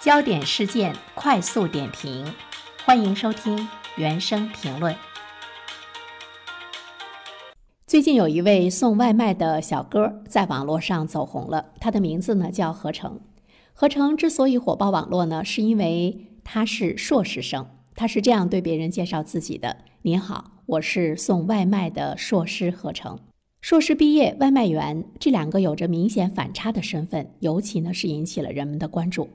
焦点事件快速点评，欢迎收听原声评论。最近有一位送外卖的小哥在网络上走红了，他的名字呢叫何成。何成之所以火爆网络呢，是因为他是硕士生。他是这样对别人介绍自己的：“您好，我是送外卖的硕士何成。”硕士毕业，外卖员这两个有着明显反差的身份，尤其呢是引起了人们的关注。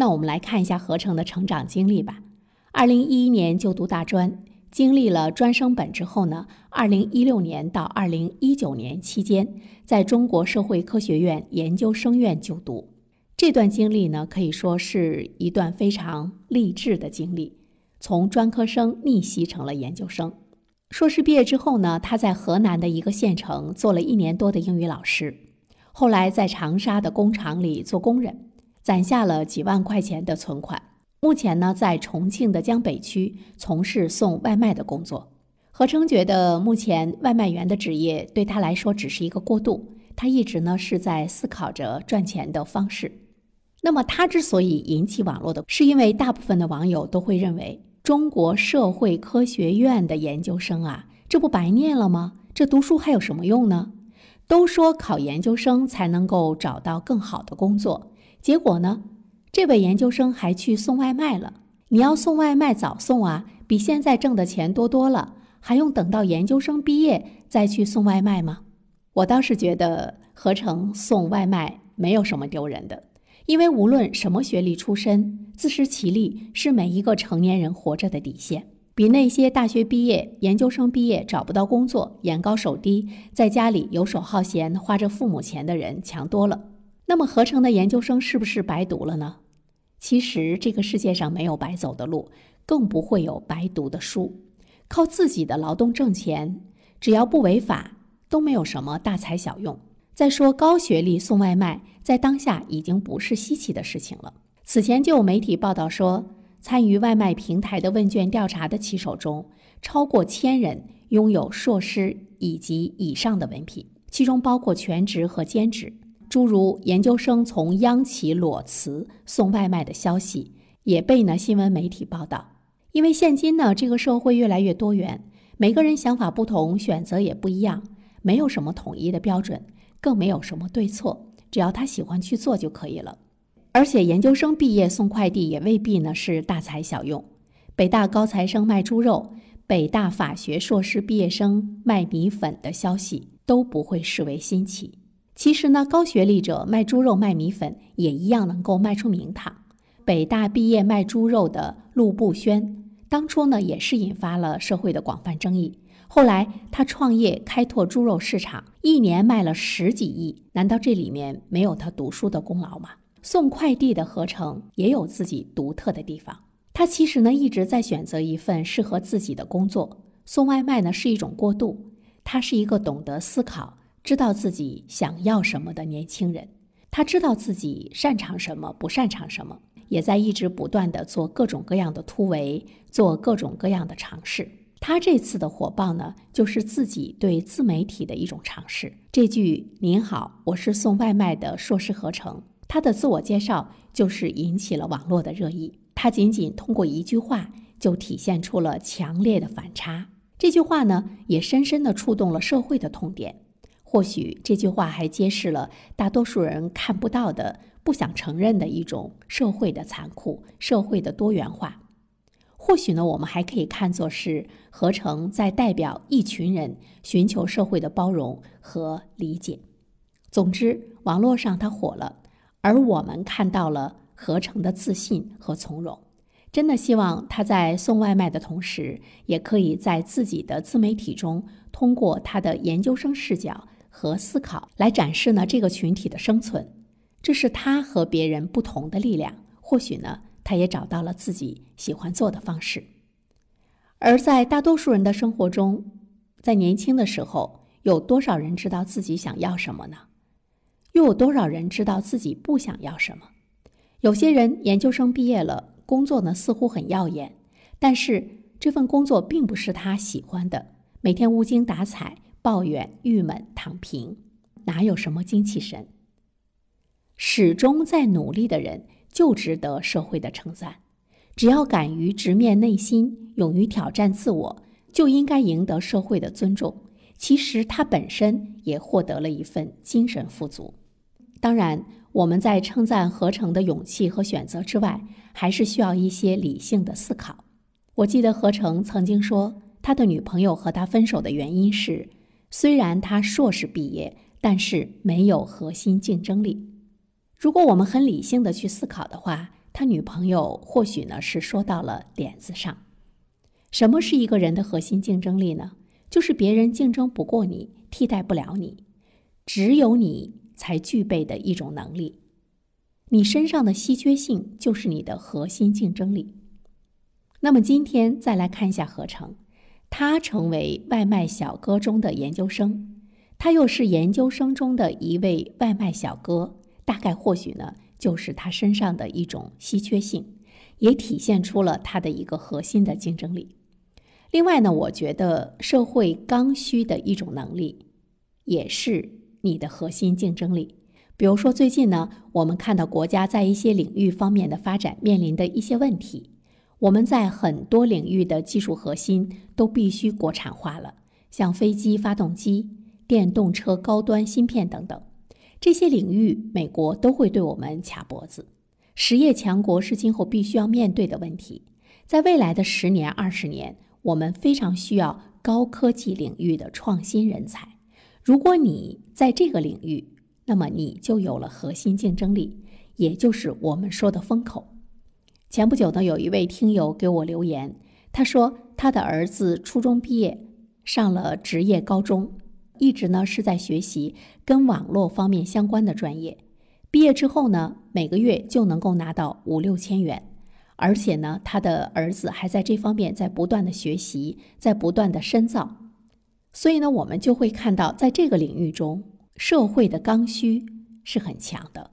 那我们来看一下合成的成长经历吧。二零一一年就读大专，经历了专升本之后呢，二零一六年到二零一九年期间，在中国社会科学院研究生院就读。这段经历呢，可以说是一段非常励志的经历，从专科生逆袭成了研究生。硕士毕业之后呢，他在河南的一个县城做了一年多的英语老师，后来在长沙的工厂里做工人，攒下了几万块钱的存款。目前呢，在重庆的江北区从事送外卖的工作。何成觉得，目前外卖员的职业对他来说只是一个过渡，他一直呢是在思考着赚钱的方式。那么，他之所以引起网络的，是因为大部分的网友都会认为。中国社会科学院的研究生啊，这不白念了吗？这读书还有什么用呢？都说考研究生才能够找到更好的工作，结果呢，这位研究生还去送外卖了。你要送外卖早送啊，比现在挣的钱多多了，还用等到研究生毕业再去送外卖吗？我倒是觉得合成送外卖没有什么丢人的。因为无论什么学历出身，自食其力是每一个成年人活着的底线，比那些大学毕业、研究生毕业找不到工作、眼高手低，在家里游手好闲、花着父母钱的人强多了。那么，合成的研究生是不是白读了呢？其实，这个世界上没有白走的路，更不会有白读的书。靠自己的劳动挣钱，只要不违法，都没有什么大材小用。再说高学历送外卖，在当下已经不是稀奇的事情了。此前就有媒体报道说，参与外卖平台的问卷调查的骑手中，超过千人拥有硕士以及以上的文凭，其中包括全职和兼职。诸如研究生从央企裸辞送外卖的消息，也被呢新闻媒体报道。因为现今呢这个社会越来越多元，每个人想法不同，选择也不一样，没有什么统一的标准。更没有什么对错，只要他喜欢去做就可以了。而且研究生毕业送快递也未必呢是大材小用。北大高材生卖猪肉，北大法学硕士毕业生卖米粉的消息都不会视为新奇。其实呢，高学历者卖猪肉卖米粉也一样能够卖出名堂。北大毕业卖猪肉的陆步轩，当初呢也是引发了社会的广泛争议。后来他创业开拓猪肉市场，一年卖了十几亿。难道这里面没有他读书的功劳吗？送快递的合成也有自己独特的地方。他其实呢一直在选择一份适合自己的工作。送外卖呢是一种过渡。他是一个懂得思考、知道自己想要什么的年轻人。他知道自己擅长什么，不擅长什么，也在一直不断的做各种各样的突围，做各种各样的尝试。他这次的火爆呢，就是自己对自媒体的一种尝试。这句“您好，我是送外卖的硕士合成”，他的自我介绍就是引起了网络的热议。他仅仅通过一句话，就体现出了强烈的反差。这句话呢，也深深地触动了社会的痛点。或许这句话还揭示了大多数人看不到的、不想承认的一种社会的残酷、社会的多元化。或许呢，我们还可以看作是合成在代表一群人寻求社会的包容和理解。总之，网络上他火了，而我们看到了合成的自信和从容。真的希望他在送外卖的同时，也可以在自己的自媒体中，通过他的研究生视角和思考来展示呢这个群体的生存。这是他和别人不同的力量。或许呢。他也找到了自己喜欢做的方式，而在大多数人的生活中，在年轻的时候，有多少人知道自己想要什么呢？又有多少人知道自己不想要什么？有些人研究生毕业了，工作呢似乎很耀眼，但是这份工作并不是他喜欢的，每天无精打采、抱怨、郁闷、躺平，哪有什么精气神？始终在努力的人。就值得社会的称赞。只要敢于直面内心，勇于挑战自我，就应该赢得社会的尊重。其实他本身也获得了一份精神富足。当然，我们在称赞何成的勇气和选择之外，还是需要一些理性的思考。我记得何成曾经说，他的女朋友和他分手的原因是，虽然他硕士毕业，但是没有核心竞争力。如果我们很理性的去思考的话，他女朋友或许呢是说到了点子上。什么是一个人的核心竞争力呢？就是别人竞争不过你，替代不了你，只有你才具备的一种能力。你身上的稀缺性就是你的核心竞争力。那么今天再来看一下何成，他成为外卖小哥中的研究生，他又是研究生中的一位外卖小哥，大概或许呢。就是他身上的一种稀缺性，也体现出了他的一个核心的竞争力。另外呢，我觉得社会刚需的一种能力，也是你的核心竞争力。比如说最近呢，我们看到国家在一些领域方面的发展面临的一些问题，我们在很多领域的技术核心都必须国产化了，像飞机发动机、电动车高端芯片等等。这些领域，美国都会对我们卡脖子。实业强国是今后必须要面对的问题。在未来的十年、二十年，我们非常需要高科技领域的创新人才。如果你在这个领域，那么你就有了核心竞争力，也就是我们说的风口。前不久呢，有一位听友给我留言，他说他的儿子初中毕业，上了职业高中。一直呢是在学习跟网络方面相关的专业，毕业之后呢，每个月就能够拿到五六千元，而且呢，他的儿子还在这方面在不断的学习，在不断的深造，所以呢，我们就会看到，在这个领域中，社会的刚需是很强的。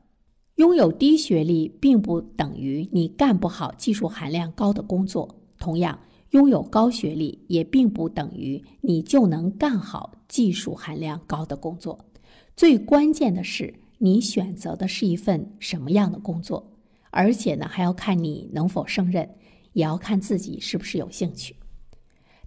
拥有低学历并不等于你干不好技术含量高的工作，同样。拥有高学历也并不等于你就能干好技术含量高的工作。最关键的是，你选择的是一份什么样的工作，而且呢，还要看你能否胜任，也要看自己是不是有兴趣。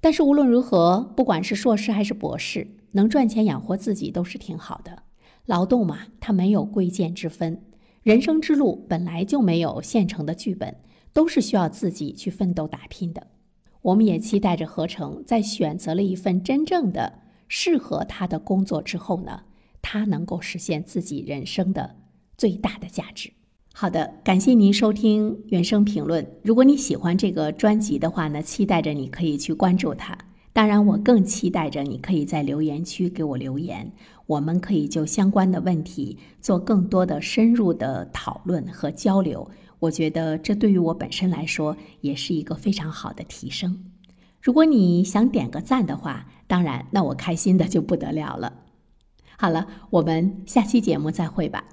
但是无论如何，不管是硕士还是博士，能赚钱养活自己都是挺好的。劳动嘛，它没有贵贱之分，人生之路本来就没有现成的剧本，都是需要自己去奋斗打拼的。我们也期待着何成在选择了一份真正的适合他的工作之后呢，他能够实现自己人生的最大的价值。好的，感谢您收听原声评论。如果你喜欢这个专辑的话呢，期待着你可以去关注它。当然，我更期待着你可以在留言区给我留言，我们可以就相关的问题做更多的深入的讨论和交流。我觉得这对于我本身来说也是一个非常好的提升。如果你想点个赞的话，当然，那我开心的就不得了了。好了，我们下期节目再会吧。